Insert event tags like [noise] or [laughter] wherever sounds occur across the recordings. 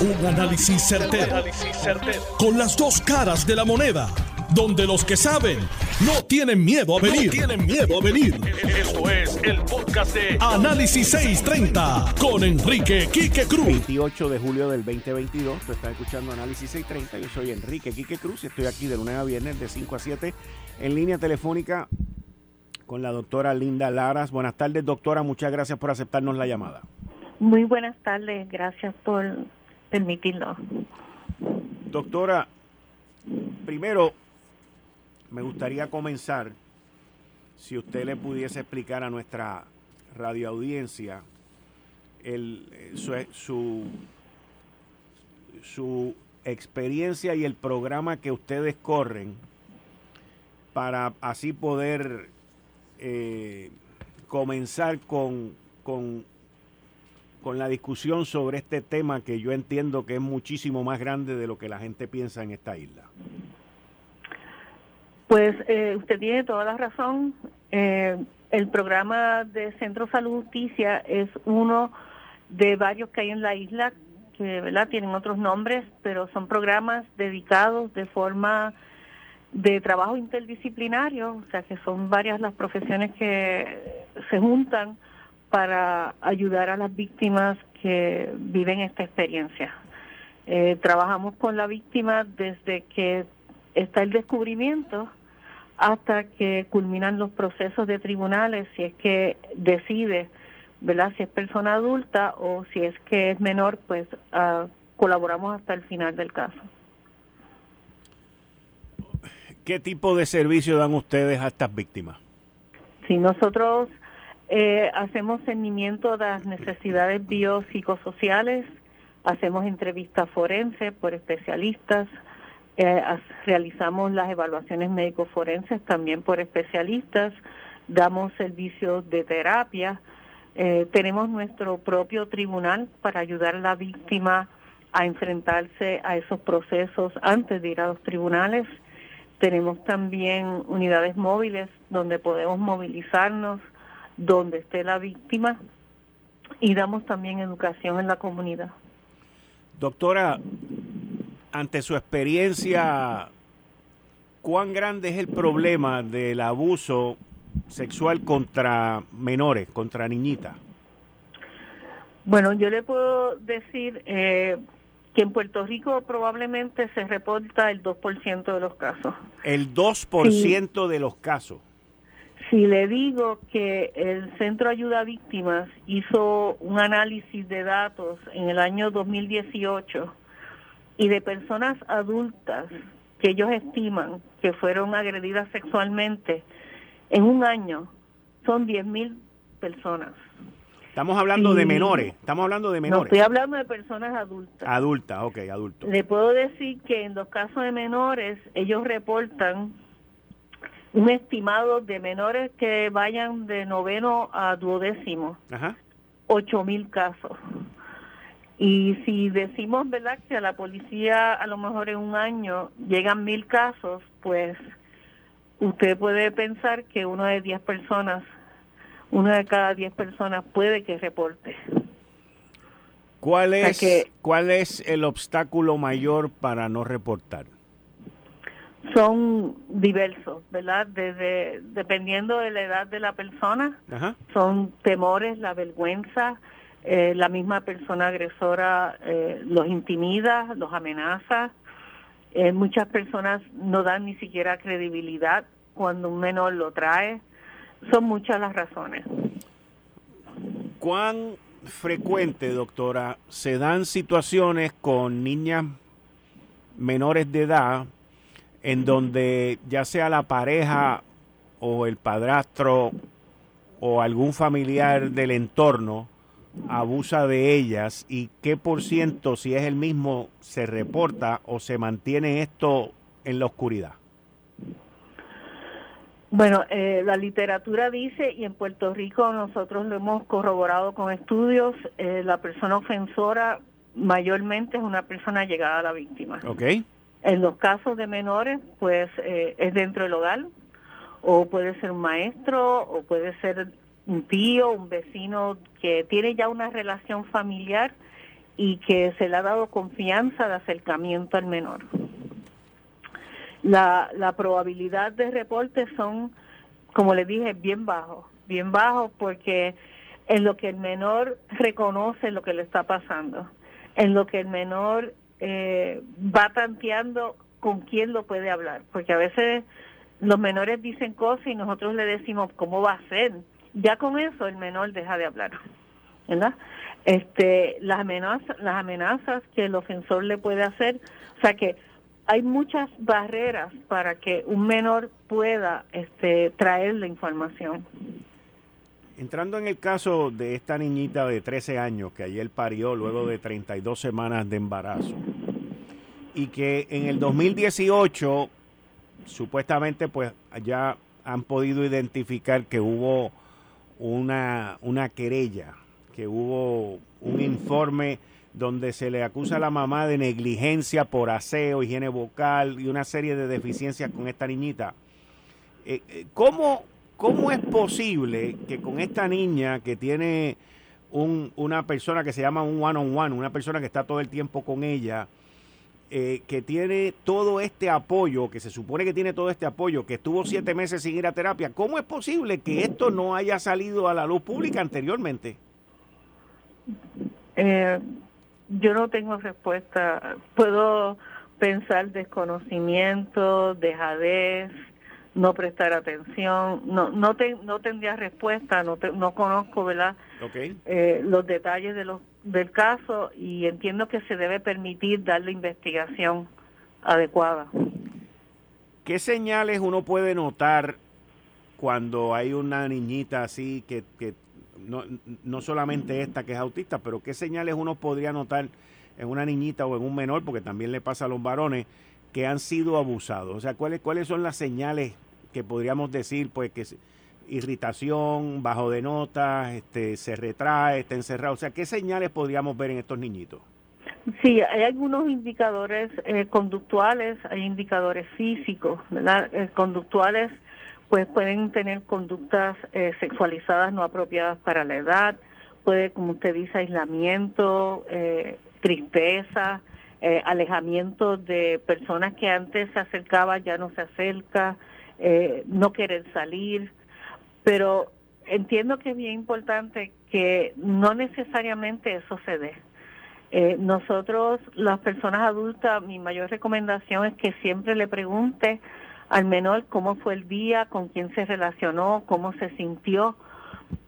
Un análisis certero, Con las dos caras de la moneda. Donde los que saben no tienen miedo a venir. tienen miedo a venir. Esto es el podcast de Análisis 630 con Enrique Quique Cruz. 28 de julio del 2022. Tú estás escuchando Análisis 630. Yo soy Enrique Quique Cruz y estoy aquí de lunes a viernes de 5 a 7 en línea telefónica con la doctora Linda Laras. Buenas tardes, doctora. Muchas gracias por aceptarnos la llamada. Muy buenas tardes. Gracias por permitirlo. Doctora, primero me gustaría comenzar si usted le pudiese explicar a nuestra radioaudiencia el, eh, su, su, experiencia y el programa que ustedes corren para así poder eh, comenzar con, con con la discusión sobre este tema que yo entiendo que es muchísimo más grande de lo que la gente piensa en esta isla. Pues eh, usted tiene toda la razón. Eh, el programa de Centro Salud Justicia es uno de varios que hay en la isla que verdad tienen otros nombres, pero son programas dedicados de forma de trabajo interdisciplinario, o sea que son varias las profesiones que se juntan para ayudar a las víctimas que viven esta experiencia. Eh, trabajamos con la víctima desde que está el descubrimiento hasta que culminan los procesos de tribunales, si es que decide, ¿verdad? Si es persona adulta o si es que es menor, pues ah, colaboramos hasta el final del caso. ¿Qué tipo de servicio dan ustedes a estas víctimas? Si nosotros eh, hacemos seguimiento de las necesidades biopsicosociales, hacemos entrevistas forenses por especialistas, eh, realizamos las evaluaciones médico-forenses también por especialistas, damos servicios de terapia, eh, tenemos nuestro propio tribunal para ayudar a la víctima a enfrentarse a esos procesos antes de ir a los tribunales. Tenemos también unidades móviles donde podemos movilizarnos donde esté la víctima y damos también educación en la comunidad. Doctora, ante su experiencia, ¿cuán grande es el problema del abuso sexual contra menores, contra niñitas? Bueno, yo le puedo decir eh, que en Puerto Rico probablemente se reporta el 2% de los casos. El 2% de los casos. Si le digo que el Centro Ayuda a Víctimas hizo un análisis de datos en el año 2018 y de personas adultas que ellos estiman que fueron agredidas sexualmente en un año, son 10.000 personas. Estamos hablando de menores, estamos hablando de menores. No, estoy hablando de personas adultas. Adultas, ok, adultos. Le puedo decir que en los casos de menores, ellos reportan un estimado de menores que vayan de noveno a duodécimo, ocho mil casos. Y si decimos, ¿verdad?, que a la policía a lo mejor en un año llegan mil casos, pues usted puede pensar que uno de diez personas, una de cada diez personas puede que reporte. ¿Cuál es, ¿Cuál es el obstáculo mayor para no reportar? Son diversos, ¿verdad? Desde dependiendo de la edad de la persona, son temores, la vergüenza, eh, la misma persona agresora eh, los intimida, los amenaza. Eh, muchas personas no dan ni siquiera credibilidad cuando un menor lo trae. Son muchas las razones. ¿Cuán frecuente, doctora, se dan situaciones con niñas menores de edad en donde ya sea la pareja o el padrastro o algún familiar del entorno abusa de ellas y qué por ciento, si es el mismo, se reporta o se mantiene esto en la oscuridad? Bueno, eh, la literatura dice, y en Puerto Rico nosotros lo hemos corroborado con estudios, eh, la persona ofensora mayormente es una persona llegada a la víctima. Okay. En los casos de menores, pues eh, es dentro del hogar, o puede ser un maestro, o puede ser un tío, un vecino que tiene ya una relación familiar y que se le ha dado confianza de acercamiento al menor. La, la probabilidad de reporte son, como le dije, bien bajos, bien bajos porque en lo que el menor reconoce lo que le está pasando, en lo que el menor eh, va tanteando con quién lo puede hablar, porque a veces los menores dicen cosas y nosotros le decimos cómo va a ser. Ya con eso el menor deja de hablar, ¿verdad? Este, las amenazas, las amenazas que el ofensor le puede hacer, o sea que hay muchas barreras para que un menor pueda este, traer la información. Entrando en el caso de esta niñita de 13 años que ayer parió luego de 32 semanas de embarazo y que en el 2018 supuestamente pues ya han podido identificar que hubo una, una querella, que hubo un informe donde se le acusa a la mamá de negligencia por aseo, higiene vocal y una serie de deficiencias con esta niñita. Eh, eh, ¿cómo, ¿Cómo es posible que con esta niña que tiene un, una persona que se llama un one-on-one, -on -one, una persona que está todo el tiempo con ella, eh, que tiene todo este apoyo, que se supone que tiene todo este apoyo, que estuvo siete meses sin ir a terapia, ¿cómo es posible que esto no haya salido a la luz pública anteriormente? Eh, yo no tengo respuesta. Puedo pensar desconocimiento, dejadez, no prestar atención, no no no tendría respuesta, no no conozco, ¿verdad? Eh, los detalles de los del caso y entiendo que se debe permitir darle investigación adecuada. ¿Qué señales uno puede notar cuando hay una niñita así que, que no, no solamente esta que es autista, pero qué señales uno podría notar en una niñita o en un menor, porque también le pasa a los varones, que han sido abusados? O sea, ¿cuáles, cuáles son las señales que podríamos decir, pues, que irritación, bajo de notas, este, se retrae, está encerrado? O sea, ¿qué señales podríamos ver en estos niñitos? Sí, hay algunos indicadores eh, conductuales, hay indicadores físicos, ¿verdad? Eh, conductuales, pues pueden tener conductas eh, sexualizadas no apropiadas para la edad, puede, como usted dice, aislamiento, tristeza, alejamiento de personas que antes se acercaba ya no se acerca, no querer salir, pero entiendo que es bien importante que no necesariamente eso se dé. Eh, nosotros, las personas adultas, mi mayor recomendación es que siempre le pregunte al menor cómo fue el día, con quién se relacionó, cómo se sintió,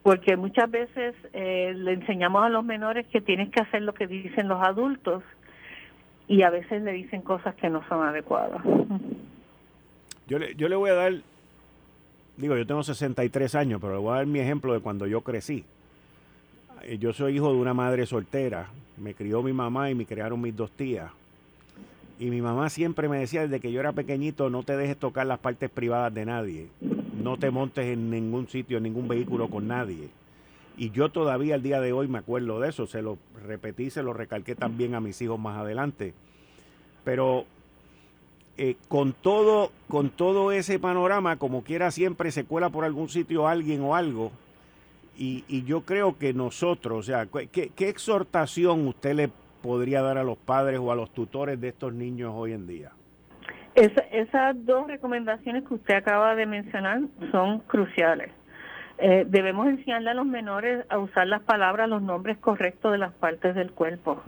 porque muchas veces eh, le enseñamos a los menores que tienes que hacer lo que dicen los adultos y a veces le dicen cosas que no son adecuadas. Yo le, yo le voy a dar digo, yo tengo 63 años, pero le voy a dar mi ejemplo de cuando yo crecí. Eh, yo soy hijo de una madre soltera. Me crió mi mamá y me criaron mis dos tías. Y mi mamá siempre me decía desde que yo era pequeñito, no te dejes tocar las partes privadas de nadie. No te montes en ningún sitio, en ningún vehículo con nadie. Y yo todavía el día de hoy me acuerdo de eso. Se lo repetí, se lo recalqué también a mis hijos más adelante. Pero eh, con todo con todo ese panorama, como quiera siempre se cuela por algún sitio alguien o algo. Y, yo creo que nosotros, o sea, ¿qué, exhortación usted le podría dar a los padres o a los tutores de estos niños hoy en día? esas dos recomendaciones que usted acaba de mencionar son cruciales. Eh, debemos enseñarle a los menores a usar las palabras, los nombres correctos de las partes del cuerpo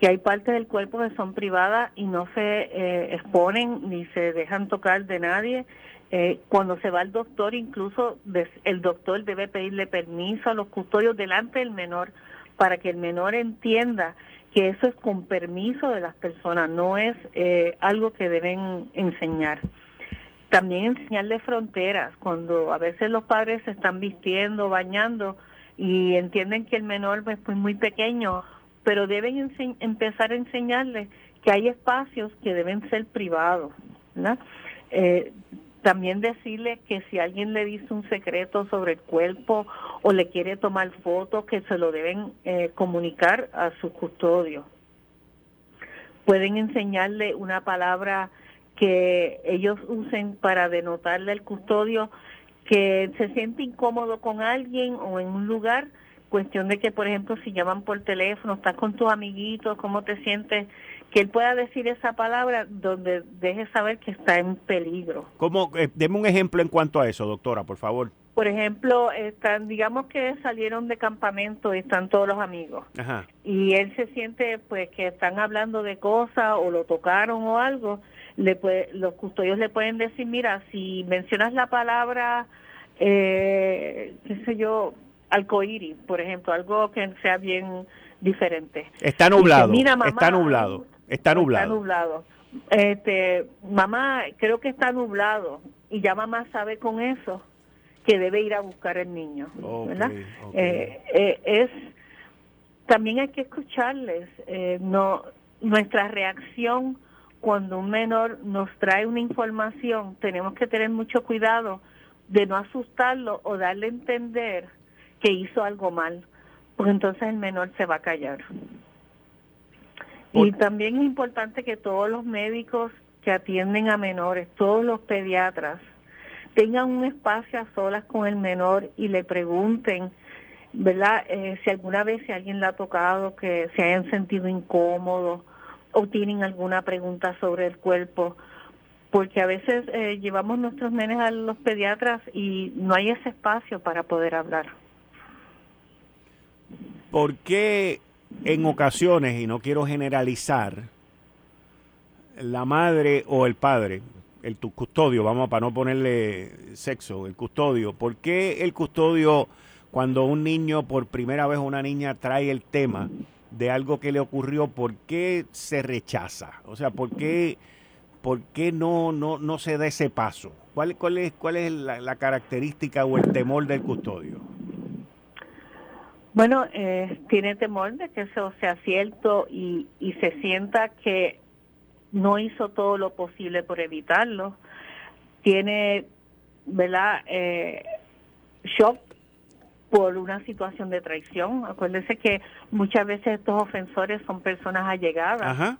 que hay partes del cuerpo que son privadas y no se eh, exponen ni se dejan tocar de nadie. Eh, cuando se va al doctor, incluso el doctor debe pedirle permiso a los custodios delante del menor para que el menor entienda que eso es con permiso de las personas, no es eh, algo que deben enseñar. También enseñarle fronteras, cuando a veces los padres se están vistiendo, bañando y entienden que el menor es pues, muy pequeño pero deben empezar a enseñarles que hay espacios que deben ser privados. Eh, también decirle que si alguien le dice un secreto sobre el cuerpo o le quiere tomar fotos, que se lo deben eh, comunicar a su custodio. Pueden enseñarle una palabra que ellos usen para denotarle al custodio que se siente incómodo con alguien o en un lugar cuestión de que, por ejemplo, si llaman por teléfono, estás con tus amiguitos, cómo te sientes, que él pueda decir esa palabra donde deje saber que está en peligro. ¿Cómo? Eh, deme un ejemplo en cuanto a eso, doctora, por favor. Por ejemplo, están, digamos que salieron de campamento y están todos los amigos. Y él se siente pues que están hablando de cosas o lo tocaron o algo. Le puede, los custodios le pueden decir, mira, si mencionas la palabra, eh, qué sé yo, alcoíris, por ejemplo, algo que sea bien diferente. Está nublado, está nublado, está nublado. Está nublado. Este, mamá, creo que está nublado y ya mamá sabe con eso que debe ir a buscar el niño, ¿verdad? Eh, eh, es también hay que escucharles, eh, no nuestra reacción cuando un menor nos trae una información, tenemos que tener mucho cuidado de no asustarlo o darle a entender que hizo algo mal, porque entonces el menor se va a callar. Y también es importante que todos los médicos que atienden a menores, todos los pediatras, tengan un espacio a solas con el menor y le pregunten, ¿verdad? Eh, si alguna vez si alguien le ha tocado, que se hayan sentido incómodos o tienen alguna pregunta sobre el cuerpo, porque a veces eh, llevamos nuestros nenes a los pediatras y no hay ese espacio para poder hablar. ¿Por qué en ocasiones, y no quiero generalizar, la madre o el padre, el custodio, vamos para no ponerle sexo, el custodio, ¿por qué el custodio cuando un niño por primera vez una niña trae el tema de algo que le ocurrió, por qué se rechaza? O sea, ¿por qué, por qué no, no, no se da ese paso? ¿Cuál, cuál es, cuál es la, característica o el temor del custodio? Bueno, eh, tiene temor de que eso sea cierto y, y se sienta que no hizo todo lo posible por evitarlo. Tiene, ¿verdad? Eh, shock por una situación de traición. Acuérdese que muchas veces estos ofensores son personas allegadas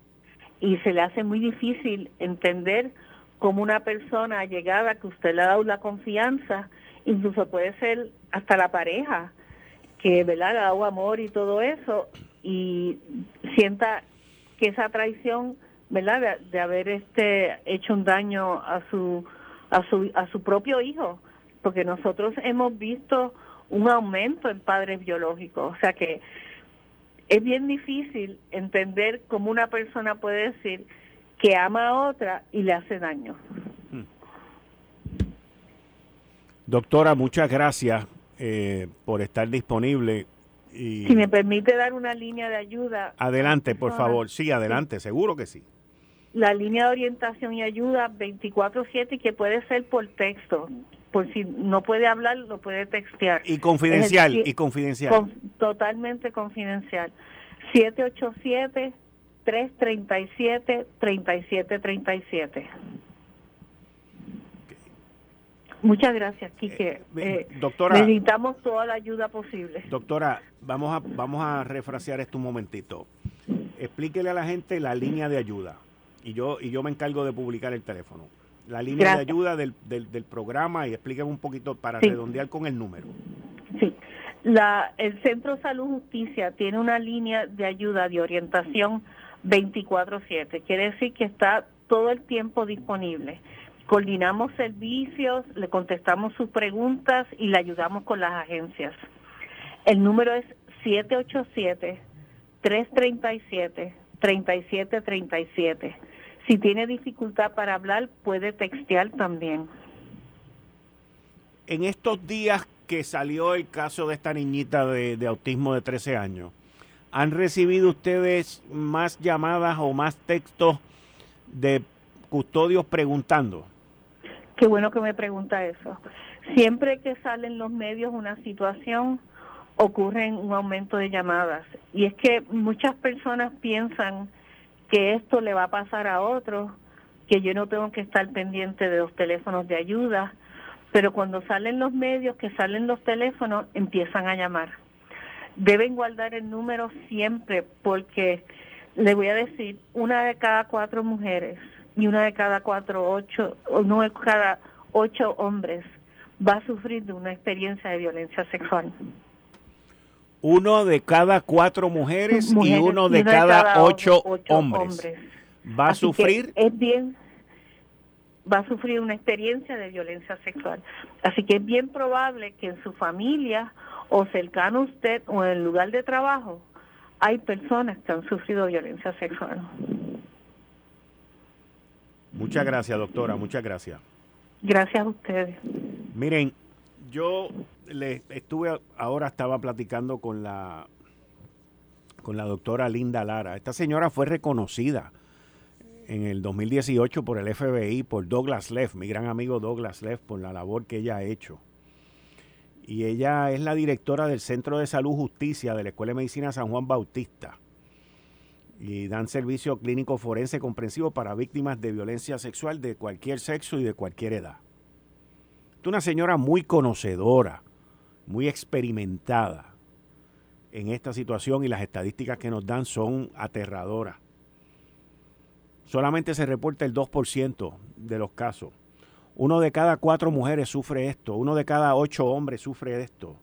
y se le hace muy difícil entender cómo una persona allegada que usted le ha dado la confianza, incluso puede ser hasta la pareja, que ¿verdad? le ha dado amor y todo eso, y sienta que esa traición ¿verdad? De, haber este hecho un daño a su a su a su propio hijo, porque nosotros hemos visto un aumento en padres biológicos, o sea que es bien difícil entender cómo una persona puede decir que ama a otra y le hace daño. Hmm. Doctora, muchas gracias eh, por estar disponible. Y... Si me permite dar una línea de ayuda. Adelante, por favor. Sí, adelante, seguro que sí la línea de orientación y ayuda 24/7 y que puede ser por texto. Por si no puede hablar, lo puede textear. Y confidencial, y confidencial. totalmente confidencial. 787 337 3737. Muchas gracias, Quique. Eh, eh, doctora, necesitamos toda la ayuda posible. Doctora, vamos a, vamos a refrasear esto un momentito. Explíquele a la gente la línea de ayuda y yo, y yo me encargo de publicar el teléfono. La línea de ayuda del, del, programa y explíqueme un poquito para redondear con el número. Sí. La, el Centro Salud Justicia tiene una línea de ayuda de orientación 24/7. Quiere decir que está todo el tiempo disponible. Coordinamos servicios, le contestamos sus preguntas y le ayudamos con las agencias. El número es 787 337 3737. Si tiene dificultad para hablar, puede textear también. En estos días que salió el caso de esta niñita de, autismo de 13 años, ¿han recibido ustedes más llamadas o más textos de custodios preguntando? Qué bueno que me pregunta eso. Siempre que salen los medios una situación, ocurre un aumento de llamadas. Y es que muchas personas piensan que esto le va a pasar a otros, que yo no tengo que estar pendiente de los teléfonos de ayuda, pero cuando salen los medios, que salen los teléfonos, empiezan a llamar. Deben guardar el número siempre porque le voy a decir, una de cada cuatro mujeres y una de cada cuatro, ocho, o no de cada ocho hombres va a sufrir de una experiencia de violencia sexual. Uno de cada cuatro mujeres, y uno de, cada, ocho, hombres. ¿Va a sufrir? Es bien, va a sufrir una experiencia de violencia sexual. Así que es bien probable que en su familia o cercano a usted o en el lugar de trabajo hay personas que han sufrido violencia sexual. Muchas gracias, doctora, muchas gracias. Gracias a ustedes. Miren, yo le estuve ahora estaba platicando con la con la doctora Linda Lara. Esta señora fue reconocida en el 2018 por el FBI, por Douglas Leff, mi gran amigo Douglas Leff, por la labor que ella ha hecho. Y ella es la directora del Centro de Salud Justicia de la Escuela de Medicina San Juan Bautista. Y dan servicio clínico forense comprensivo para víctimas de violencia sexual de cualquier sexo y de cualquier edad. Es una señora muy conocedora, muy experimentada en esta situación y las estadísticas que nos dan son aterradoras solamente se reporta el 2% de los casos. Uno de cada cuatro mujeres sufre esto, uno de cada ocho hombres sufre esto.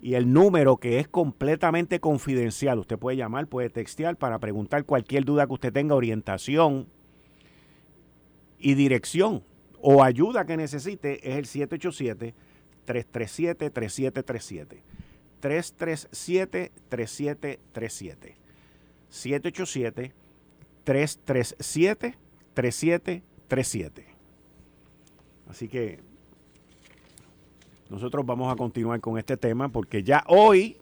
Y el número que es completamente confidencial, usted puede llamar, puede textear para preguntar cualquier duda que usted tenga, orientación y dirección o ayuda que necesite, es el 787-337-3737. 337-3737. 787 337-3737. Así que nosotros vamos a continuar con este tema porque ya hoy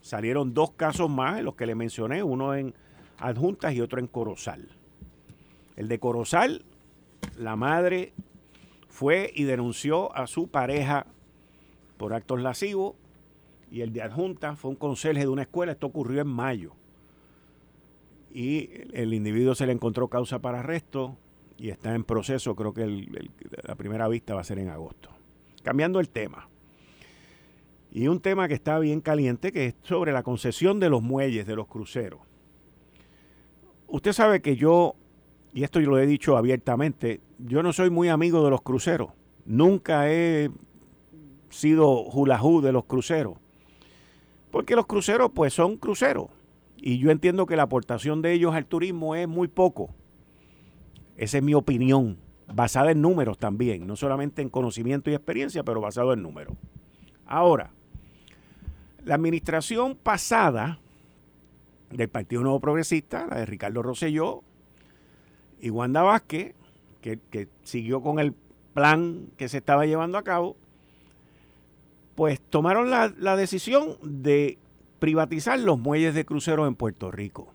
salieron dos casos más, los que le mencioné, uno en Adjuntas y otro en Corozal. El de Corozal, la madre fue y denunció a su pareja por actos lascivos y el de Adjuntas fue un conserje de una escuela, esto ocurrió en mayo y el individuo se le encontró causa para arresto y está en proceso, creo que la primera vista va a ser en agosto. Cambiando el tema. Y un tema que está bien caliente, que es sobre la concesión de los muelles, de los cruceros. Usted sabe que yo, y esto yo lo he dicho abiertamente, yo no soy muy amigo de los cruceros. Nunca he sido julajú de los cruceros. Porque los cruceros pues son cruceros y yo entiendo que la aportación de ellos al turismo es muy poco. Esa es mi opinión, basada en números también, no solamente en conocimiento y experiencia, pero basado en números. Ahora, la administración pasada del Partido Nuevo Progresista, la de Ricardo Rosselló y Wanda Vázquez, que, siguió con el plan que se estaba llevando a cabo, pues tomaron la, la decisión de privatizar los muelles de cruceros en Puerto Rico.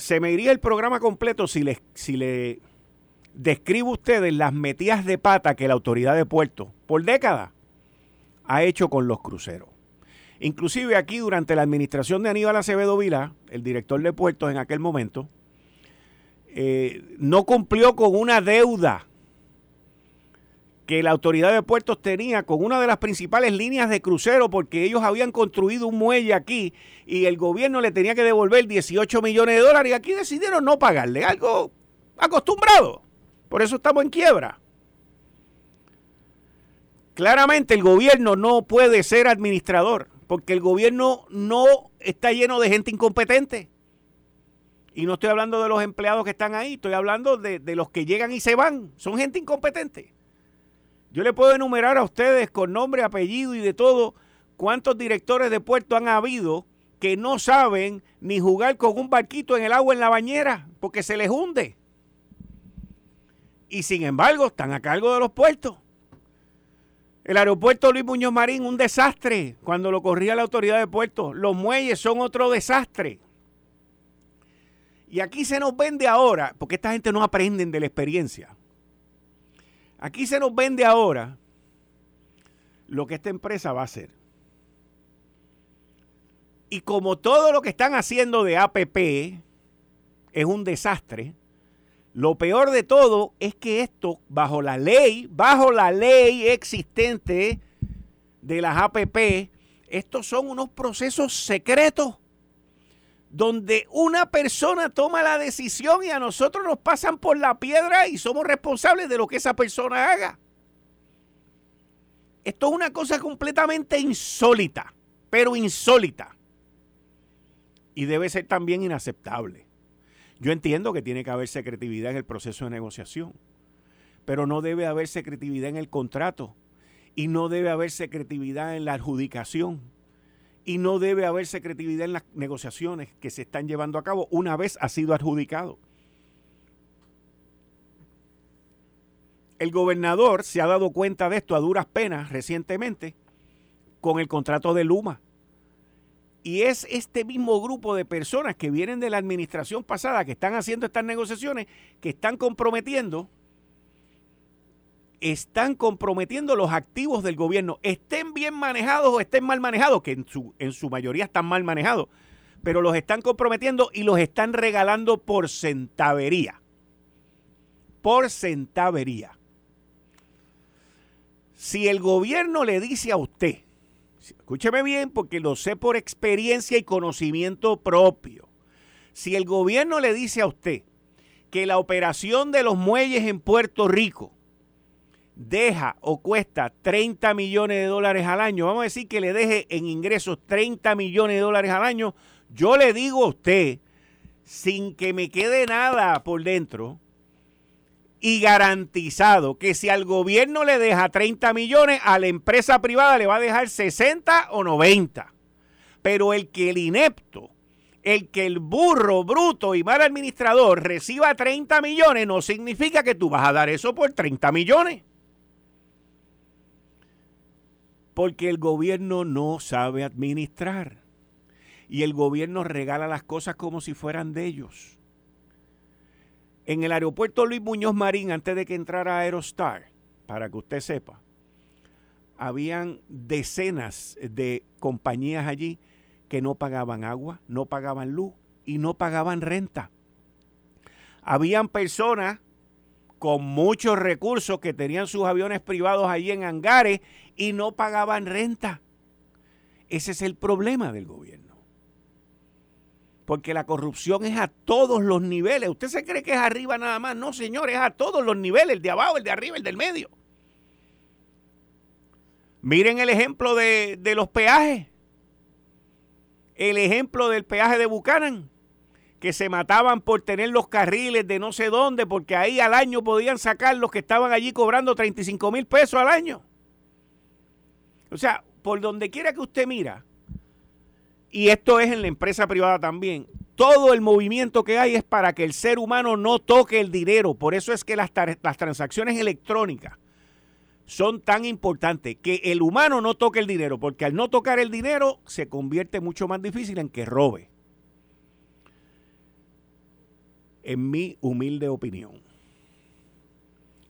Se me iría el programa completo si le, si le describo a ustedes las metidas de pata que la autoridad de puerto por décadas ha hecho con los cruceros. Inclusive aquí durante la administración de Aníbal Acevedo Vila, el director de puertos en aquel momento, eh, no cumplió con una deuda que la autoridad de puertos tenía con una de las principales líneas de crucero porque ellos habían construido un muelle aquí y el gobierno le tenía que devolver 18 millones de dólares y aquí decidieron no pagarle, algo acostumbrado. Por eso estamos en quiebra. Claramente el gobierno no puede ser administrador porque el gobierno no está lleno de gente incompetente. Y no estoy hablando de los empleados que están ahí, estoy hablando de, de los que llegan y se van. Son gente incompetente. Yo le puedo enumerar a ustedes con nombre, apellido y de todo cuántos directores de puerto han habido que no saben ni jugar con un barquito en el agua en la bañera porque se les hunde. Y sin embargo están a cargo de los puertos. El aeropuerto Luis Muñoz Marín, un desastre cuando lo corría la autoridad de puertos. Los muelles son otro desastre. Y aquí se nos vende ahora, porque esta gente no aprende de la experiencia. Aquí se nos vende ahora lo que esta empresa va a hacer. Y como todo lo que están haciendo de APP es un desastre, lo peor de todo es que esto, bajo la ley, bajo la ley existente de las APP, estos son unos procesos secretos donde una persona toma la decisión y a nosotros nos pasan por la piedra y somos responsables de lo que esa persona haga. Esto es una cosa completamente insólita, pero insólita. Y debe ser también inaceptable. Yo entiendo que tiene que haber secretividad en el proceso de negociación, pero no debe haber secretividad en el contrato y no debe haber secretividad en la adjudicación y no debe haber secretividad en las negociaciones que se están llevando a cabo una vez ha sido adjudicado. El gobernador se ha dado cuenta de esto a duras penas recientemente con el contrato de Luma. Y es este mismo grupo de personas que vienen de la administración pasada, que están haciendo estas negociaciones, que están comprometiendo, están comprometiendo los activos del gobierno, estén bien manejados o estén mal manejados, que en su, en su mayoría están mal manejados, pero los están comprometiendo y los están regalando por centavería. Por centavería. Si el gobierno le dice a usted, escúcheme bien porque lo sé por experiencia y conocimiento propio, si el gobierno le dice a usted que la operación de los muelles en Puerto Rico deja o cuesta 30 millones de dólares al año, vamos a decir que le deje en ingresos 30 millones de dólares al año, yo le digo a usted, sin que me quede nada por dentro, y garantizado que si al gobierno le deja 30 millones, a la empresa privada le va a dejar 60 o 90. Pero el que el inepto, el que el burro, bruto y mal administrador reciba 30 millones no significa que tú vas a dar eso por 30 millones. Porque el gobierno no sabe administrar. Y el gobierno regala las cosas como si fueran de ellos. En el aeropuerto Luis Muñoz Marín, antes de que entrara Aerostar, para que usted sepa, habían decenas de compañías allí que no pagaban agua, no pagaban luz y no pagaban renta. Habían personas con muchos recursos que tenían sus aviones privados allí en hangares y no pagaban renta. Ese es el problema del gobierno porque la corrupción es a todos los niveles. ¿Usted se cree que es arriba nada más? No, señor, es a todos los niveles, el de abajo, el de arriba, el del medio. Miren el ejemplo de, de los peajes. El ejemplo del peaje de Buchanan, que se mataban por tener los carriles de no sé dónde, porque ahí al año podían sacar los que estaban allí cobrando 35 mil pesos al año. O sea, por donde quiera que usted mira, y esto es en la empresa privada también, todo el movimiento que hay es para que el ser humano no toque el dinero. Por eso es que las, transacciones electrónicas son tan importantes, que el humano no toque el dinero, porque al no tocar el dinero se convierte mucho más difícil en que robe. En mi humilde opinión,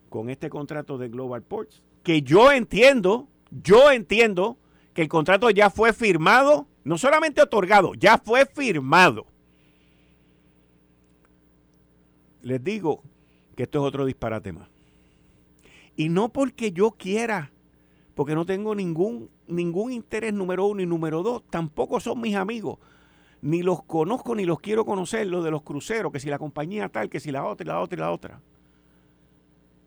con este contrato de Global Ports, que yo entiendo, yo entiendo que el contrato ya fue firmado no solamente otorgado, ya fue firmado. Les digo que esto es otro disparate más. Y no porque yo quiera, porque no tengo ningún, ningún interés número uno y número dos, tampoco son mis amigos. Ni los conozco ni los quiero conocer, los de los cruceros, que si la compañía tal, que si la otra y la otra y la otra.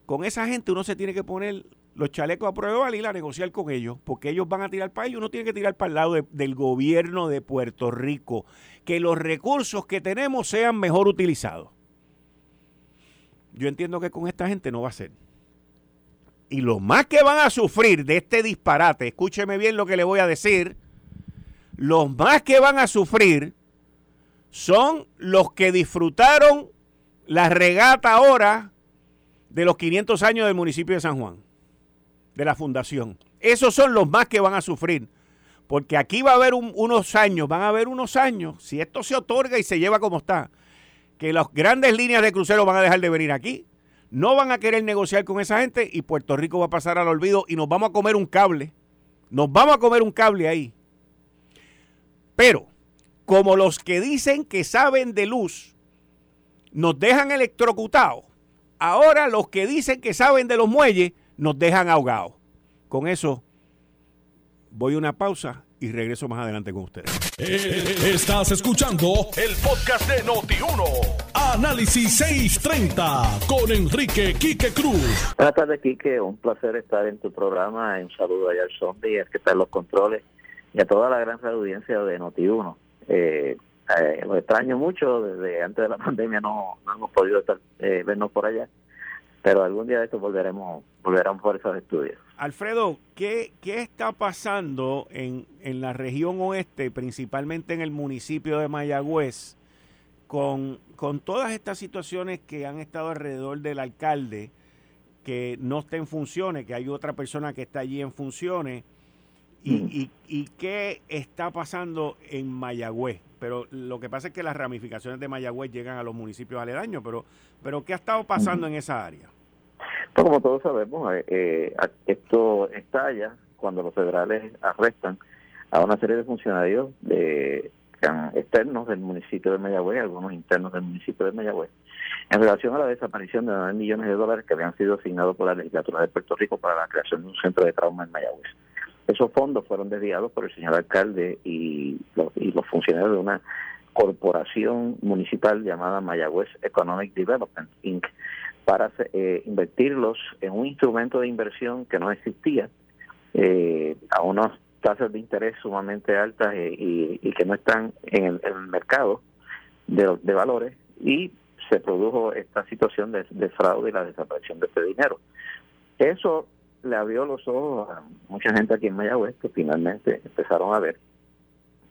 Con esa gente uno se tiene que poner los chalecos a prueba y a negociar con ellos, porque ellos van a tirar para ellos, uno tiene que tirar para el lado del gobierno de Puerto Rico, que los recursos que tenemos sean mejor utilizados. Yo entiendo que con esta gente no va a ser. Y los más que van a sufrir de este disparate, escúcheme bien lo que le voy a decir, los más que van a sufrir son los que disfrutaron la regata ahora de los 500 años del municipio de San Juan de la fundación. Esos son los más que van a sufrir. Porque aquí va a haber unos años, van a haber unos años, si esto se otorga y se lleva como está, que las grandes líneas de crucero van a dejar de venir aquí. No van a querer negociar con esa gente y Puerto Rico va a pasar al olvido y nos vamos a comer un cable. Nos vamos a comer un cable ahí. Pero, como los que dicen que saben de luz nos dejan electrocutados, ahora los que dicen que saben de los muelles nos dejan ahogados. Con eso voy a una pausa y regreso más adelante con ustedes. Eh, estás escuchando el podcast de Noti1. Análisis 630 con Enrique Quique Cruz. Buenas tardes, Quique. Un placer estar en tu programa. Un saludo allá al zombie, es que están los controles y a toda la gran audiencia de Noti1. Eh, eh, lo extraño mucho, desde antes de la [laughs] pandemia no, no hemos podido estar, eh, vernos por allá, pero algún día de esto volveremos, volveremos por esos estudios. Alfredo, ¿qué, qué está pasando en, en la región oeste, principalmente en el municipio de Mayagüez, con, con todas estas situaciones que han estado alrededor del alcalde, que no está en funciones, que hay otra persona que está allí en funciones? ¿Y, mm. y, y qué está pasando en Mayagüez? pero lo que pasa es que las ramificaciones de Mayagüez llegan a los municipios aledaños, pero, pero ¿qué ha estado pasando en esa área? Pues como todos sabemos, eh, eh, esto estalla cuando los federales arrestan a una serie de funcionarios de externos del municipio de Mayagüez, algunos internos del municipio de Mayagüez, en relación a la desaparición de 9 millones de dólares que habían sido asignados por la legislatura de Puerto Rico para la creación de un centro de trauma en Mayagüez. Esos fondos fueron desviados por el señor alcalde y los, y los funcionarios de una corporación municipal llamada Mayagüez Economic Development Inc. para eh, invertirlos en un instrumento de inversión que no existía eh, a unas tasas de interés sumamente altas eh, y, que no están en el, mercado de, de, valores y se produjo esta situación de, de fraude y la desaparición de ese dinero. Eso le abrió los ojos a mucha gente aquí en Mayagüez que finalmente empezaron a ver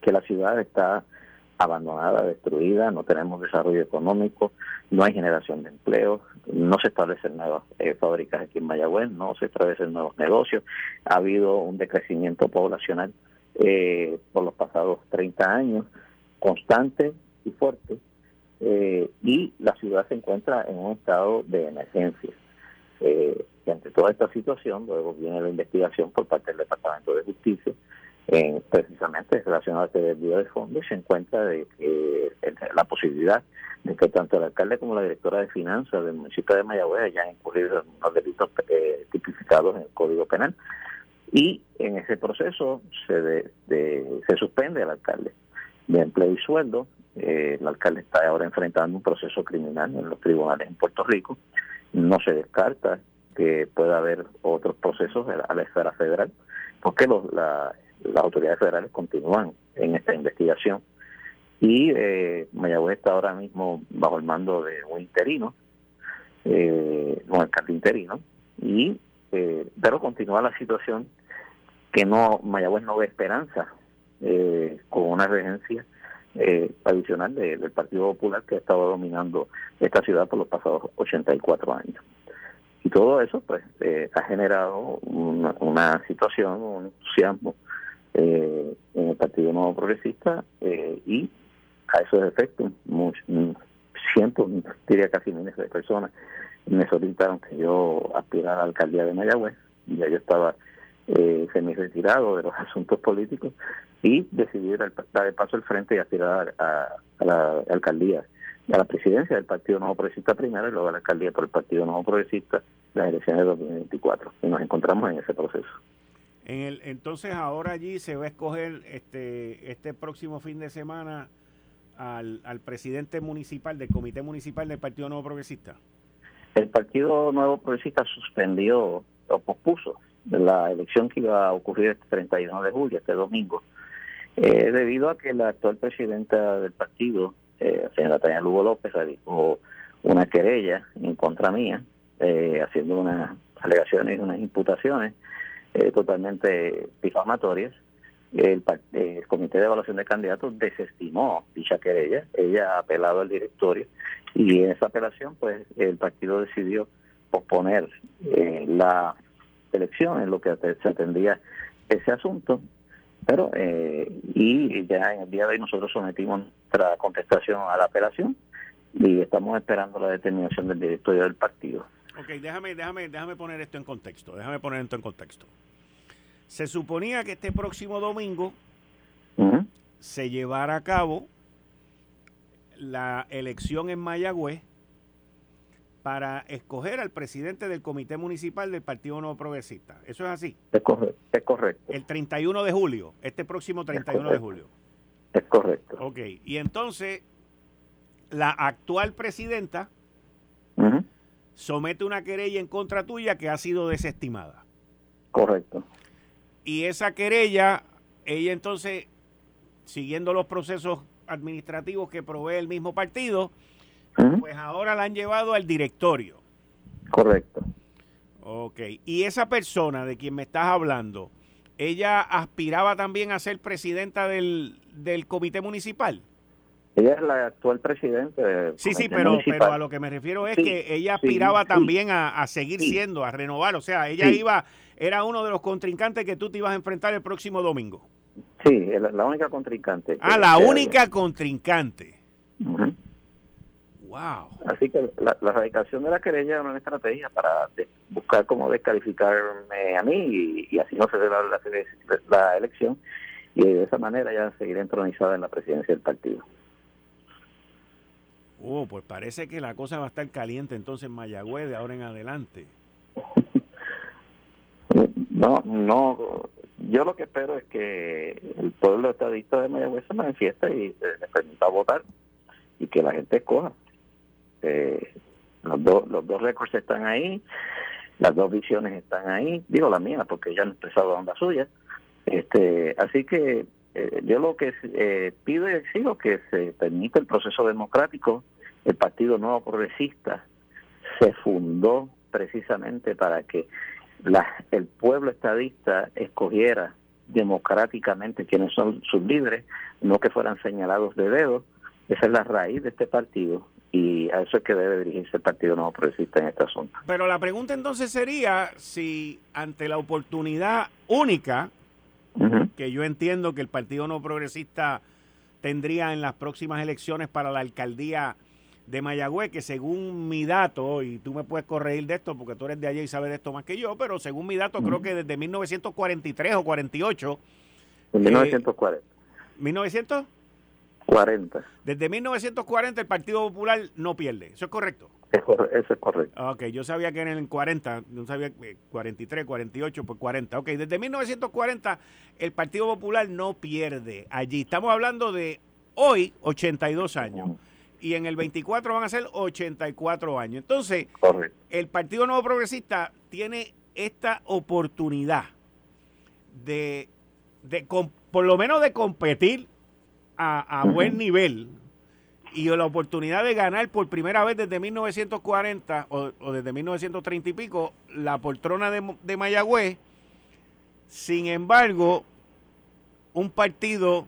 que la ciudad está abandonada, destruida, no tenemos desarrollo económico, no hay generación de empleo, no se establecen nuevas eh, fábricas aquí en Mayagüez, no se establecen nuevos negocios, ha habido un decrecimiento poblacional eh, por los pasados 30 años, constante y fuerte, eh, y la ciudad se encuentra en un estado de emergencia. Eh, y ante toda esta situación, luego viene la investigación por parte del Departamento de Justicia, en, precisamente relacionada a este desvío de fondos, se encuentra de que la posibilidad de que tanto el alcalde como la directora de finanzas del municipio de Mayagüez hayan incurrido en unos delitos eh, tipificados en el Código Penal. Y en ese proceso se, se suspende al alcalde de empleo y sueldo. Eh, el alcalde está ahora enfrentando un proceso criminal en los tribunales en Puerto Rico. No se descarta que pueda haber otros procesos a la esfera federal, porque los, las autoridades federales continúan en esta investigación. Y eh, Mayagüez está ahora mismo bajo el mando de un interino, eh, un alcalde interino, y eh, pero continúa la situación que no Mayagüez no ve esperanza eh, con una regencia eh, adicional del Partido Popular que ha estado dominando esta ciudad por los pasados 84 años. Y todo eso pues eh, ha generado una, situación, un entusiasmo eh, en el Partido Nuevo Progresista eh, y a esos efectos muchos, cientos, diría casi miles de personas me solicitaron que yo aspirara a la alcaldía de Mayagüez. y Ya yo estaba eh, semi retirado de los [laughs] asuntos políticos y decidí dar, el paso al frente y aspirar a la alcaldía a la presidencia del Partido Nuevo Progresista primero y luego a la alcaldía por el Partido Nuevo Progresista las elecciones de 2024 y nos encontramos en ese proceso. En el, entonces ahora allí se va a escoger este este próximo fin de semana al, al presidente municipal del Comité Municipal del Partido Nuevo Progresista. El Partido Nuevo Progresista suspendió o pospuso la elección que iba a ocurrir este 31 de julio, este domingo, eh, debido a que la actual presidenta del partido, eh, señora Tania Lugo López radicó una querella en contra mía, eh, haciendo unas alegaciones, unas imputaciones eh, totalmente difamatorias. El, Comité de Evaluación de Candidatos desestimó dicha querella, ella ha apelado al directorio y en esa apelación pues el partido decidió posponer eh, la elección en lo que se atendía ese asunto pero eh, y ya en el día de hoy nosotros sometimos nuestra contestación a la apelación y estamos esperando la determinación del directorio del partido. Ok, déjame, déjame, déjame poner esto en contexto, déjame poner esto en contexto. Se suponía que este próximo domingo se llevara a cabo la elección en Mayagüez para escoger al presidente del comité municipal del Partido Nuevo Progresista. ¿Eso es así? Es, es correcto. El 31 de julio, este próximo 31 de julio. Es correcto. Ok, y entonces la actual presidenta somete una querella en contra tuya que ha sido desestimada. Correcto. Y esa querella, ella entonces, siguiendo los procesos administrativos que provee el mismo partido, pues ahora la han llevado al directorio. Correcto. Ok, y esa persona de quien me estás hablando, ¿ella aspiraba también a ser presidenta del, del comité municipal? Ella es la actual presidente del Sí, sí, pero, pero a lo que me refiero es que ella aspiraba también a, seguir siendo, a renovar. O sea, ella iba, era uno de los contrincantes que tú te ibas a enfrentar el próximo domingo. Sí, la, única contrincante. Ah, la única contrincante. Wow. Así que la, la, radicación de la querella era una estrategia para buscar cómo descalificarme a mí y, así no se la, la, la elección y de esa manera ya seguir entronizada en la presidencia del partido. Oh, pues parece que la cosa va a estar caliente entonces en Mayagüez de ahora en adelante. [laughs] No, no. Yo lo que espero es que el pueblo estadista de Mayagüez se manifiesta y se permita votar y que la gente escoja. Eh, los, dos los dos récords están ahí, las dos visiones están ahí, digo la mía porque ya han expresado onda suya. Este, así que eh, yo lo que eh, pido y exijo que se permita el proceso democrático. El Partido Nuevo Progresista se fundó precisamente para que la, el pueblo estadista escogiera democráticamente quienes son sus líderes, no que fueran señalados de dedo. Esa es la raíz de este partido y a eso es que debe dirigirse el Partido Nuevo Progresista en este asunto. Pero la pregunta entonces sería si ante la oportunidad única que yo entiendo que el Partido No Progresista tendría en las próximas elecciones para la alcaldía de Mayagüez, que según mi dato, y tú me puedes corregir de esto porque tú eres de allá y sabes de esto más que yo, pero según mi dato, creo que desde 1943 o 48. 1940. ¿1900? 40. Desde 1940 el Partido Popular no pierde, ¿eso es correcto? eso es correcto. Ok, yo sabía que en el 40, no sabía 43, 48, pues 40. Ok, desde 1940 el Partido Popular no pierde allí. Estamos hablando de hoy, 82 años. Y en el 24 van a ser 84 años. Entonces, el Partido Nuevo Progresista tiene esta oportunidad de, de por lo menos de competir a, buen nivel y la oportunidad de ganar por primera vez desde 1940 o, desde 1930 y pico la poltrona de, de Mayagüez. Sin embargo, un partido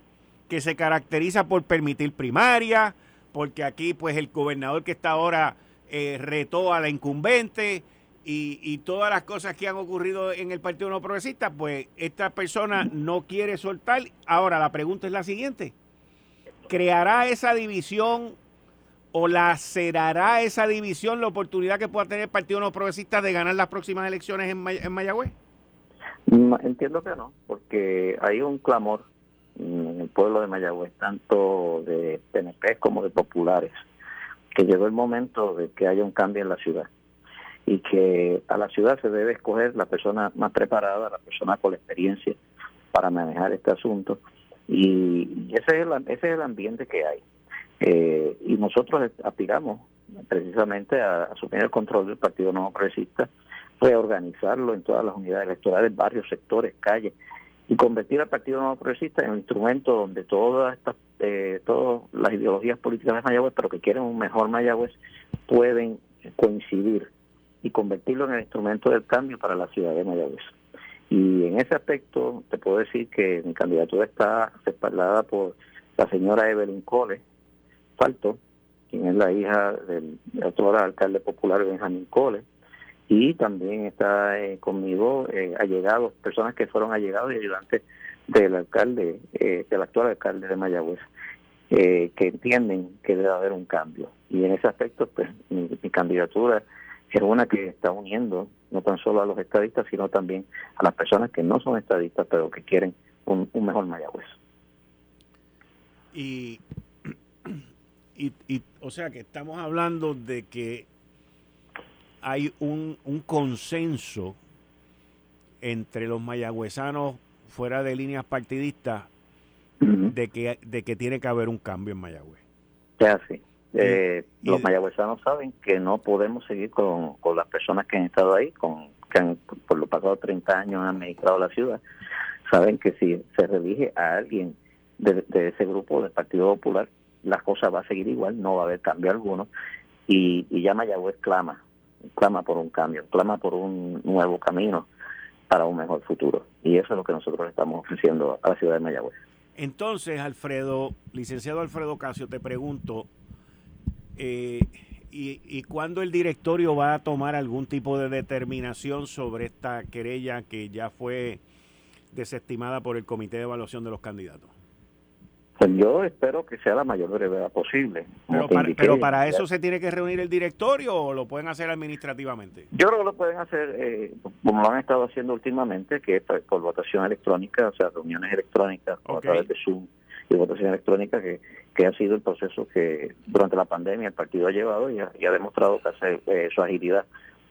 que se caracteriza por permitir primaria, porque aquí pues el gobernador que está ahora eh, retó a la incumbente y, y, todas las cosas que han ocurrido en el Partido No Progresista, pues esta persona no quiere soltar. Ahora, la pregunta es la siguiente creará esa división o lacerará esa división la oportunidad que pueda tener el Partido No Progresista de ganar las próximas elecciones en, en Mayagüez? entiendo que no, porque hay un clamor en el pueblo de Mayagüez, tanto de PNP como de populares, que llegó el momento de que haya un cambio en la ciudad y que a la ciudad se debe escoger la persona más preparada, la persona con la experiencia para manejar este asunto y ese es el, ese es el ambiente que hay. Eh, y nosotros aspiramos precisamente a, asumir el control del Partido Nuevo Progresista, reorganizarlo en todas las unidades electorales, barrios, sectores, calles, y convertir al Partido Nuevo Progresista en un instrumento donde todas estas eh, todas las ideologías políticas de Mayagüez, pero que quieren un mejor Mayagüez, pueden coincidir y convertirlo en el instrumento del cambio para la ciudad de Mayagüez. Y en ese aspecto te puedo decir que mi candidatura está respaldada por la señora Evelyn Cole Falto, quien es la hija del otro alcalde popular Benjamín Cole, y también está eh, conmigo eh, allegados, personas que fueron allegados y ayudantes del alcalde, eh, del actual alcalde de Mayagüez, eh, que entienden que debe haber un cambio. Y en ese aspecto, pues mi candidatura es una que está uniendo no tan solo a los estadistas, sino también a las personas que no son estadistas, pero que quieren un, mejor Mayagüez. Y, y, y, o sea que estamos hablando de que hay un, consenso entre los mayagüezanos fuera de líneas partidistas de que de que tiene que haber un cambio en Mayagüez. Es así. Eh, los mayagüezanos saben que no podemos seguir con, las personas que han estado ahí, con que han, por los pasados 30 años han administrado la ciudad. Saben que si se relige a alguien de, ese grupo del Partido Popular, las cosas va a seguir igual, no va a haber cambio alguno. Y, y ya Mayagüez clama, clama por un cambio, clama por un nuevo camino para un mejor futuro. Y eso es lo que nosotros estamos ofreciendo a la ciudad de Mayagüez. Entonces, Alfredo, licenciado Alfredo Casio, te pregunto, eh, y, ¿Y cuándo el directorio va a tomar algún tipo de determinación sobre esta querella que ya fue desestimada por el Comité de Evaluación de los Candidatos? Pues yo espero que sea la mayor brevedad posible. Pero para, eso se tiene que reunir el directorio o lo pueden hacer administrativamente. Yo creo que lo pueden hacer eh, como lo han estado haciendo últimamente, que es por votación electrónica, o sea, reuniones electrónicas a través de Zoom y votación electrónica, que, que ha sido el proceso que durante la pandemia el partido ha llevado y ha, demostrado que eh, su agilidad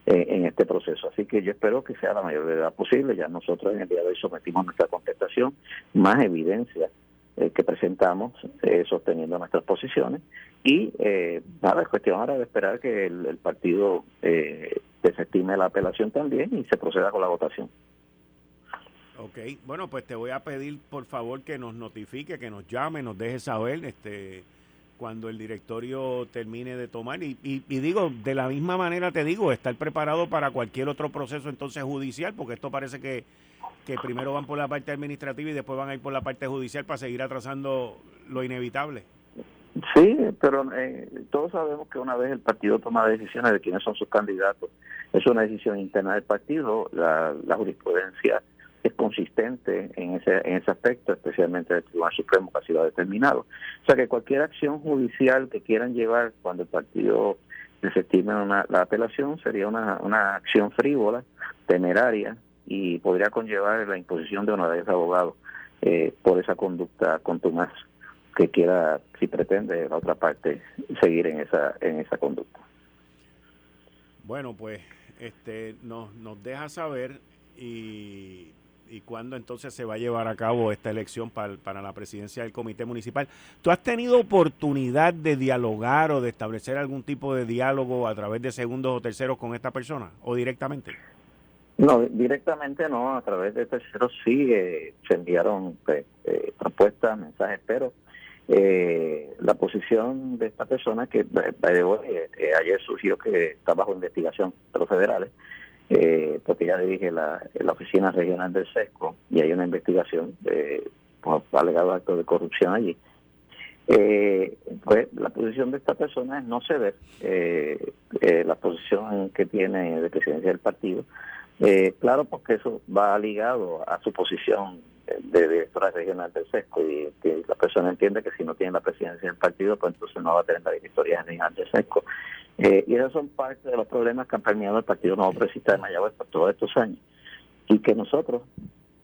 eh, en este proceso. Así que yo espero que sea la mayor brevedad posible. Ya nosotros en el día de hoy sometimos nuestra contestación, más evidencia eh, que presentamos sosteniendo nuestras posiciones y nada, es cuestión ahora de esperar que el, partido eh, desestime la apelación también y se proceda con la votación. Ok, bueno, pues te voy a pedir por favor que nos notifique, que nos llame, nos deje saber este cuando el directorio termine de tomar y, y, y, digo, de la misma manera te digo, estar preparado para cualquier otro proceso entonces judicial, porque esto parece que que primero van por la parte administrativa y después van a ir por la parte judicial para seguir atrasando lo inevitable. Sí, pero eh, todos sabemos que una vez el partido toma decisiones de quiénes son sus candidatos, es una decisión interna del partido, la, jurisprudencia es consistente en ese, en ese aspecto, especialmente el Tribunal Supremo que así lo ha determinado. O sea que cualquier acción judicial que quieran llevar cuando el partido desestime una, la apelación sería una, una acción frívola, temeraria, y podría conllevar la imposición de una vez abogado eh, por esa conducta contumaz que quiera, si pretende, la otra parte seguir en esa en esa conducta. Bueno, pues este nos, nos deja saber y, y cuándo entonces se va a llevar a cabo esta elección para, para la presidencia del comité municipal. ¿Tú has tenido oportunidad de dialogar o de establecer algún tipo de diálogo a través de segundos o terceros con esta persona o directamente? No, directamente no, a través de terceros sí eh, se enviaron pues, eh, propuestas, mensajes, pero eh, la posición de esta persona que ayer surgió que está bajo investigación de los federales, porque ya dirige la, la oficina regional del SESCO y hay una investigación de, por alegado acto de corrupción allí. pues la posición de esta persona es no ceder la posición que tiene de presidencia del partido eh, claro, porque eso va ligado a su posición de directora regional del SESCO y que la persona entiende que si no tiene la presidencia del partido, pues entonces no va a tener la directoría general del SESCO. Eh, y esos son parte de los problemas que han permeado el Partido Nuevo Progresista de Mayagüez por todos estos años. Y que nosotros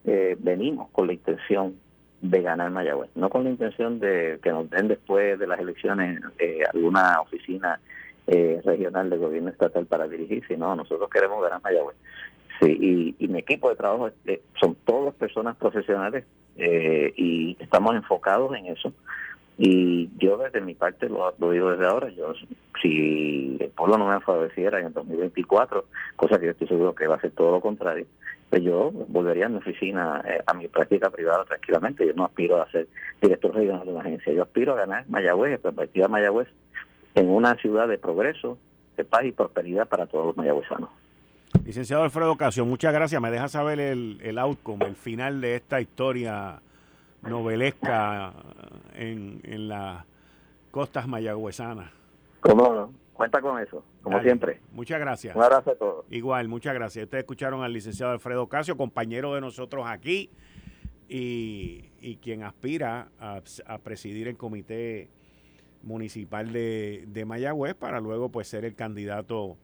eh, venimos con la intención de ganar Mayagüez, no con la intención de que nos den después de las elecciones alguna oficina regional de gobierno estatal para dirigir, sino nosotros queremos ganar Mayagüez. Sí, y, mi equipo de trabajo eh, son todas personas profesionales eh, y estamos enfocados en eso. Y yo desde mi parte lo, digo desde ahora, yo si el pueblo no me favoreciera en el 2024, cosa que yo estoy seguro que va a ser todo lo contrario, pues yo volvería a mi oficina, eh, a mi práctica privada tranquilamente. Yo no aspiro a ser director regional de una agencia, yo aspiro a ganar Mayagüez, perspectiva Mayagüez, en una ciudad de progreso, de paz y prosperidad para todos los mayagüezanos. Licenciado Alfredo Casio, muchas gracias. Me deja saber el, el outcome, el final de esta historia novelesca en, en las costas mayagüezanas. ¿Cómo no? Cuenta con eso, como siempre. Muchas gracias. Un abrazo a todos. Igual, muchas gracias. Ustedes escucharon al licenciado Alfredo Casio, compañero de nosotros aquí y, y quien aspira a, a, presidir el comité municipal de, de Mayagüez para luego pues ser el candidato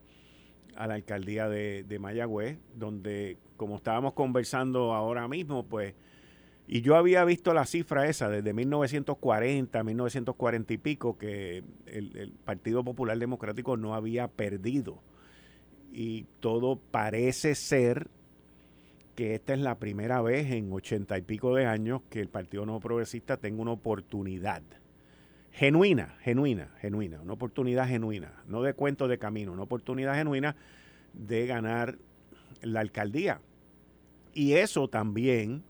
a la alcaldía de, de Mayagüez, donde como estábamos conversando ahora mismo, pues, y yo había visto la cifra esa desde 1940, 1940 y pico, que el, Partido Popular Democrático no había perdido. y todo parece ser que esta es la primera vez en ochenta y pico de años que el Partido No Progresista tenga una oportunidad genuina, genuina, genuina, una oportunidad genuina, no de cuento de camino, una oportunidad genuina de ganar la alcaldía. Y eso también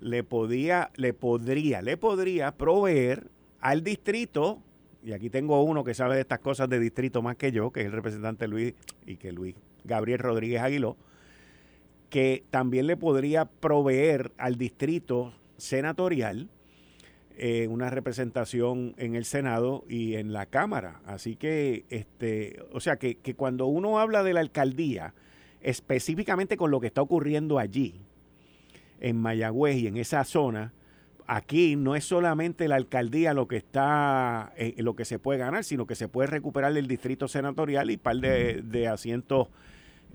le podía, le podría, le podría proveer al distrito, y aquí tengo uno que sabe de estas cosas de distrito más que yo, que es el representante Luis, y que Luis Gabriel Rodríguez Aguiló, que también le podría proveer al distrito senatorial eh, una representación en el Senado y en la Cámara. Así que, este, o sea, que, que cuando uno habla de la alcaldía, específicamente con lo que está ocurriendo allí, en Mayagüez y en esa zona, aquí no es solamente la alcaldía lo que está, eh, lo que se puede ganar, sino que se puede recuperar el distrito senatorial y par de, asientos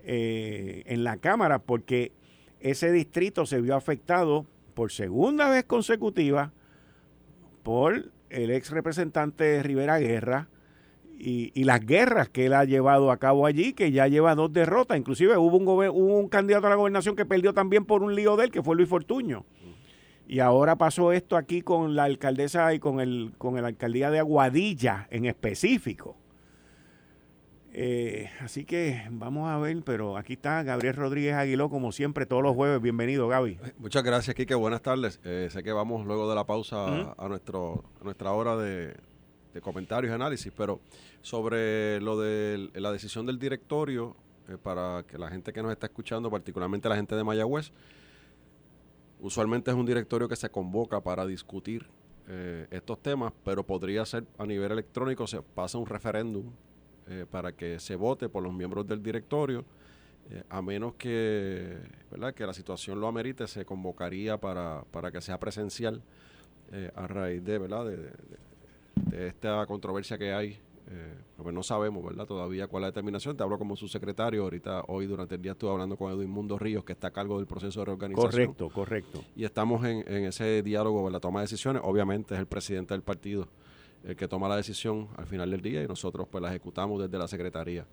eh, en la Cámara, porque ese distrito se vio afectado por segunda vez consecutiva por el ex representante Rivera Guerra y, las guerras que él ha llevado a cabo allí, que ya lleva dos derrotas. Inclusive hubo un, hubo un candidato a la gobernación que perdió también por un lío de él, que fue Luis Fortuño. Y ahora pasó esto aquí con la alcaldesa y con el con la alcaldía de Aguadilla en específico. Eh, así que vamos a ver, pero aquí está Gabriel Rodríguez Aguiló, como siempre, todos los jueves. Bienvenido, Gaby. Muchas gracias, Kike. Buenas tardes. Eh, sé que vamos luego de la pausa a, nuestro, nuestra hora de, comentarios y análisis, pero sobre lo de la decisión del directorio, eh, para que la gente que nos está escuchando, particularmente la gente de Mayagüez, usualmente es un directorio que se convoca para discutir estos temas, pero podría ser a nivel electrónico, se pasa un referéndum eh, para que se vote por los miembros del directorio. Eh, a menos que, ¿verdad? que la situación lo amerite, se convocaría para, para que sea presencial eh, a raíz de, ¿verdad? De, esta controversia que hay. pues no sabemos ¿verdad? todavía cuál es la determinación. Te hablo como su secretario. Ahorita, hoy durante el día estuve hablando con Edwin Mundo Ríos, que está a cargo del proceso de reorganización. Correcto, correcto. Y estamos en, en ese diálogo, en la toma de decisiones. Obviamente es el presidente del partido el que toma la decisión al final del día y nosotros pues la ejecutamos desde la Secretaría.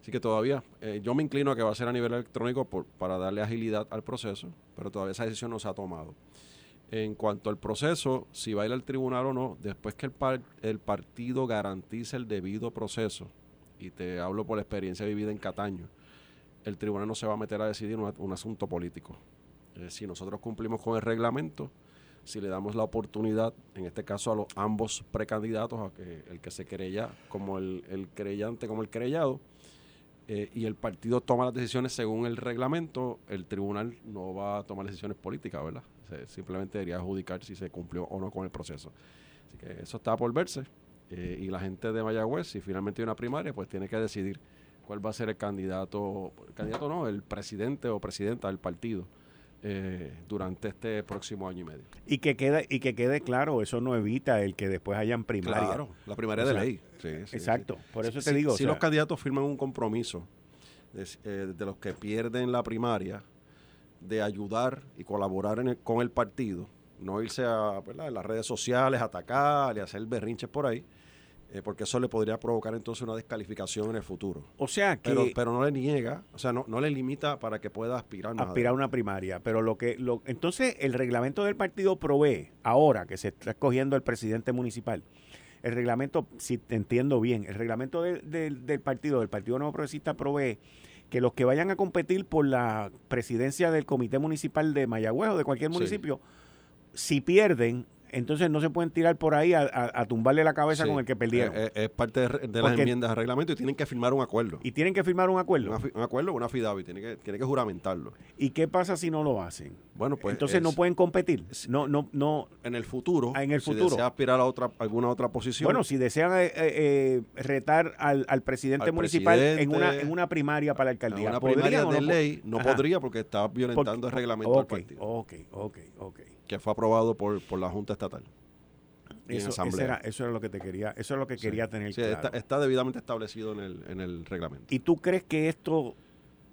Así que todavía, eh, yo me inclino a que va a ser a nivel electrónico por, para darle agilidad al proceso, pero todavía esa decisión no se ha tomado. En cuanto al proceso, si va a ir al tribunal o no, después que el, el partido garantice el debido proceso, y te hablo por la experiencia vivida en Cataño, el tribunal no se va a meter a decidir un, asunto político. si nosotros cumplimos con el reglamento, si le damos la oportunidad, en este caso a los ambos precandidatos, a que el que se querella como el, el querellante como el querellado, eh, y el partido toma las decisiones según el reglamento, el tribunal no va a tomar decisiones políticas, ¿verdad? Simplemente debería adjudicar si se cumplió o no con el proceso. Así que eso está por verse. Eh, y la gente de Mayagüez, si finalmente hay una primaria, pues tiene que decidir cuál va a ser el candidato, el candidato no, el presidente o presidenta del partido eh, durante este próximo año y medio. Y que quede y que quede claro, eso no evita el que después hayan primaria. Claro, la primaria de ley. exacto, por eso te digo. Si los candidatos firman un compromiso eh, de, los que pierden la primaria de ayudar y colaborar con el partido, no irse a las redes sociales, atacar y hacer berrinches por ahí, eh, porque eso le podría provocar entonces una descalificación en el futuro. O sea que... Pero, pero no le niega, o sea, no, no le limita para que pueda aspirar Aspirar a una primaria, pero lo que... Lo, entonces, el reglamento del partido provee, ahora que se está escogiendo el presidente municipal, el reglamento, si te entiendo bien, el reglamento del partido, del Partido Nuevo Progresista provee que los que vayan a competir por la presidencia del Comité Municipal de Mayagüez o de cualquier municipio, si pierden, entonces no se pueden tirar por ahí a, tumbarle la cabeza con el que perdieron. Eh, eh, es, parte de, las enmiendas al reglamento y tienen que firmar un acuerdo. Y tienen que firmar un acuerdo. un acuerdo una FIDAVI, tiene que, tiene que juramentarlo. ¿Y qué pasa si no lo hacen? Bueno, pues. Entonces no pueden competir. No, no, no. En el futuro. Ah, en el futuro. Si desea aspirar a otra, alguna otra posición. Bueno, si desean eh, retar al, presidente municipal en, una, en una primaria para la alcaldía. una primaria de ley no podría porque está violentando el reglamento del partido. Ok, ok, ok. Que fue aprobado por, por la Junta Estatal. Eso, era, eso era lo que te quería, eso es lo que quería tener claro. está, debidamente establecido en el, en el reglamento. ¿Y tú crees que esto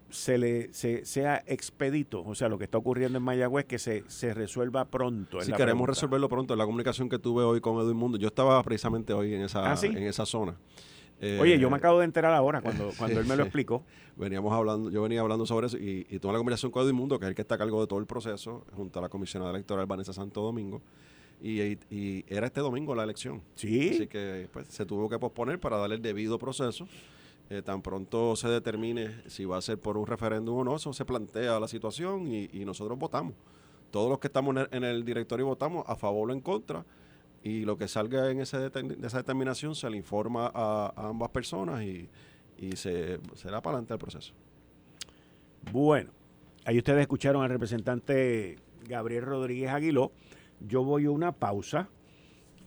se le se, sea expedito? O sea, lo que está ocurriendo en Mayagüez, que se, se resuelva pronto. Sí, queremos resolverlo pronto. En la comunicación que tuve hoy con Edwin Mundo, yo estaba precisamente hoy en esa, ¿Ah, en esa zona. Oye, yo me acabo de enterar ahora cuando, [laughs] cuando él me lo explicó. Veníamos hablando, yo venía hablando sobre eso y, y tuve la conversación con Edmundo, que es el que está a cargo de todo el proceso, junto a la comisionada electoral Vanessa Santo Domingo. Y, era este domingo la elección. Sí. Así que pues, se tuvo que posponer para darle el debido proceso. Eh, tan pronto se determine si va a ser por un referéndum o no, eso se plantea la situación y, nosotros votamos. Todos los que estamos en el, directorio votamos a favor o en contra y lo que salga en de esa determinación se le informa a, ambas personas y, se será para adelante el proceso. Bueno, ahí ustedes escucharon al representante Gabriel Rodríguez Aguiló. Yo voy a una pausa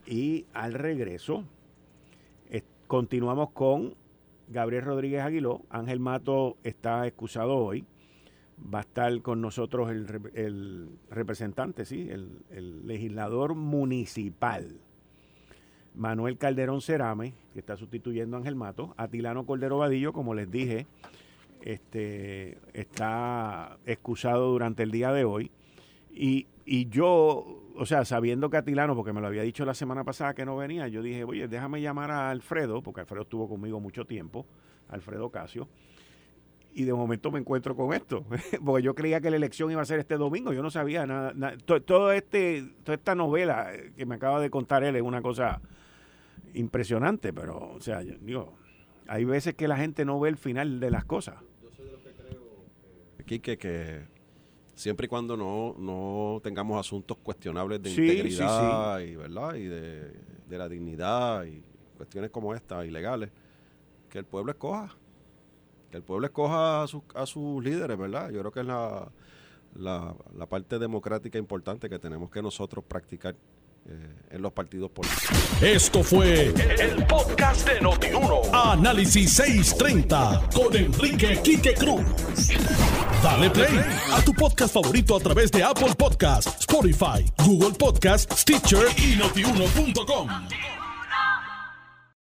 y al regreso continuamos con Gabriel Rodríguez Aguiló. Ángel Mato está excusado hoy. Va a estar con nosotros el, representante, sí, el, legislador municipal. Manuel Calderón Cerame, que está sustituyendo a Ángel Mato. Atilano Cordero Vadillo, como les dije, este, está excusado durante el día de hoy. Y, y yo o sea, sabiendo que Atilano, porque me lo había dicho la semana pasada que no venía, yo dije, oye, déjame llamar a Alfredo, porque Alfredo estuvo conmigo mucho tiempo, Alfredo Casio, y de momento me encuentro con esto, [laughs] porque yo creía que la elección iba a ser este domingo, yo no sabía nada, todo, este, toda esta novela que me acaba de contar él es una cosa impresionante, pero, o sea, digo, hay veces que la gente no ve el final de las cosas. Yo soy de los que creo, que siempre y cuando no, no tengamos asuntos cuestionables de integridad y verdad y de, la dignidad y cuestiones como esta ilegales que el pueblo escoja que el pueblo escoja a, sus, a sus líderes verdad yo creo que es la, la, la parte democrática importante que tenemos que nosotros practicar eh, en los partidos políticos. Esto fue el, podcast de Notiuno. Análisis 630 con Enrique Quique Cruz. Dale play a tu podcast favorito a través de Apple Podcasts, Spotify, Google Podcasts, Stitcher y notiuno.com.